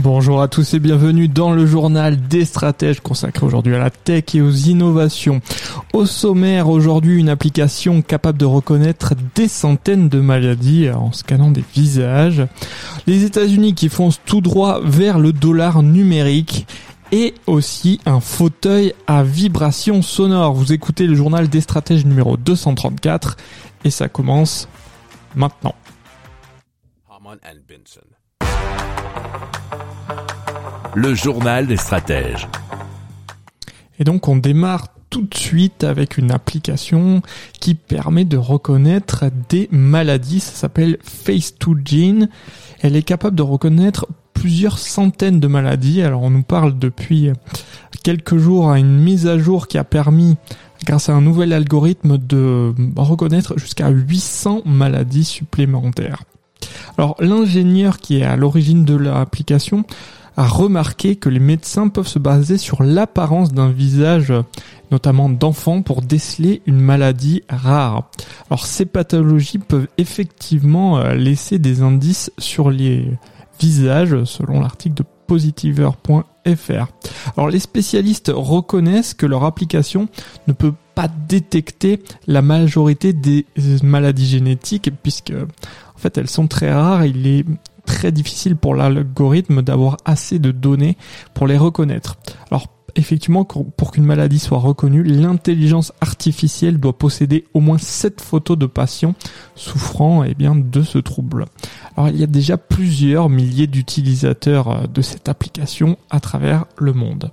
Bonjour à tous et bienvenue dans le journal des stratèges consacré aujourd'hui à la tech et aux innovations. Au sommaire aujourd'hui une application capable de reconnaître des centaines de maladies en scannant des visages. Les États-Unis qui foncent tout droit vers le dollar numérique et aussi un fauteuil à vibration sonore. Vous écoutez le journal des stratèges numéro 234 et ça commence maintenant. Le journal des stratèges. Et donc on démarre tout de suite avec une application qui permet de reconnaître des maladies. Ça s'appelle Face2Gene. Elle est capable de reconnaître plusieurs centaines de maladies. Alors on nous parle depuis quelques jours à une mise à jour qui a permis, grâce à un nouvel algorithme, de reconnaître jusqu'à 800 maladies supplémentaires. Alors l'ingénieur qui est à l'origine de l'application a remarqué que les médecins peuvent se baser sur l'apparence d'un visage, notamment d'enfant, pour déceler une maladie rare. Alors ces pathologies peuvent effectivement euh, laisser des indices sur les visages, selon l'article de positiver.fr. Alors les spécialistes reconnaissent que leur application ne peut pas détecter la majorité des maladies génétiques puisque en fait elles sont très rares, il est très difficile pour l'algorithme d'avoir assez de données pour les reconnaître. Alors effectivement, pour qu'une maladie soit reconnue, l'intelligence artificielle doit posséder au moins 7 photos de patients souffrant eh bien, de ce trouble. Alors il y a déjà plusieurs milliers d'utilisateurs euh, de cette application à travers le monde.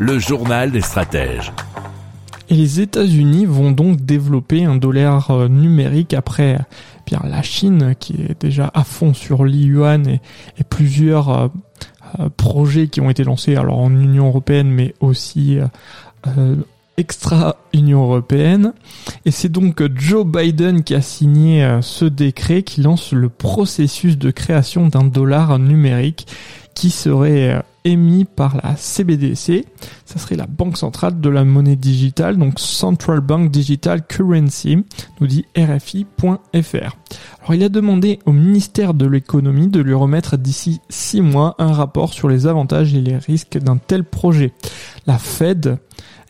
Le journal des stratèges. Et les États-Unis vont donc développer un dollar euh, numérique après bien la Chine qui est déjà à fond sur l'Yuan et, et, plusieurs euh, euh, projets qui ont été lancés alors en Union européenne mais aussi euh, extra Union européenne. Et c'est donc Joe Biden qui a signé ce décret qui lance le processus de création d'un dollar numérique qui serait émis par la CBDC. Ça serait la banque centrale de la monnaie digitale, donc Central Bank Digital Currency, nous dit RFI.fr. Alors il a demandé au ministère de l'économie de lui remettre d'ici six mois un rapport sur les avantages et les risques d'un tel projet. La Fed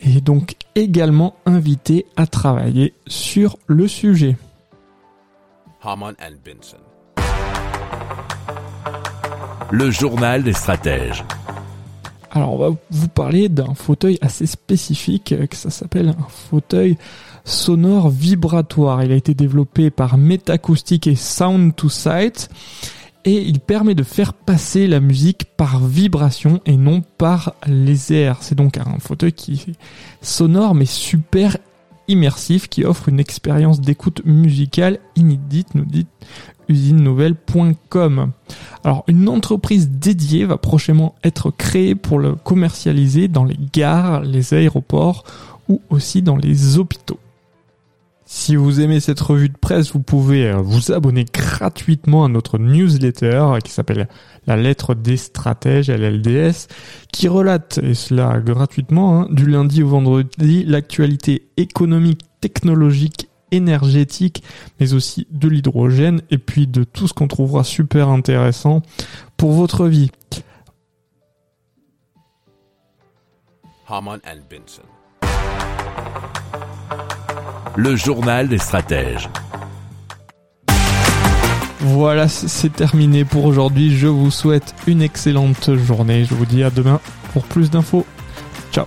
est donc également invitée à travailler sur le sujet. Le journal des stratèges. Alors on va vous parler d'un fauteuil assez spécifique, que ça s'appelle un fauteuil sonore vibratoire. Il a été développé par Metacoustic et Sound to Sight et il permet de faire passer la musique par vibration et non par les airs. C'est donc un fauteuil qui est sonore mais super immersif qui offre une expérience d'écoute musicale inédite, nous dit usinenouvelle.com. Alors, une entreprise dédiée va prochainement être créée pour le commercialiser dans les gares, les aéroports ou aussi dans les hôpitaux. Si vous aimez cette revue de presse, vous pouvez euh, vous abonner gratuitement à notre newsletter qui s'appelle La lettre des stratèges, LLDS, qui relate, et cela gratuitement, hein, du lundi au vendredi, l'actualité économique, technologique énergétique, mais aussi de l'hydrogène et puis de tout ce qu'on trouvera super intéressant pour votre vie. Haman and Benson. Le journal des stratèges. Voilà, c'est terminé pour aujourd'hui. Je vous souhaite une excellente journée. Je vous dis à demain pour plus d'infos. Ciao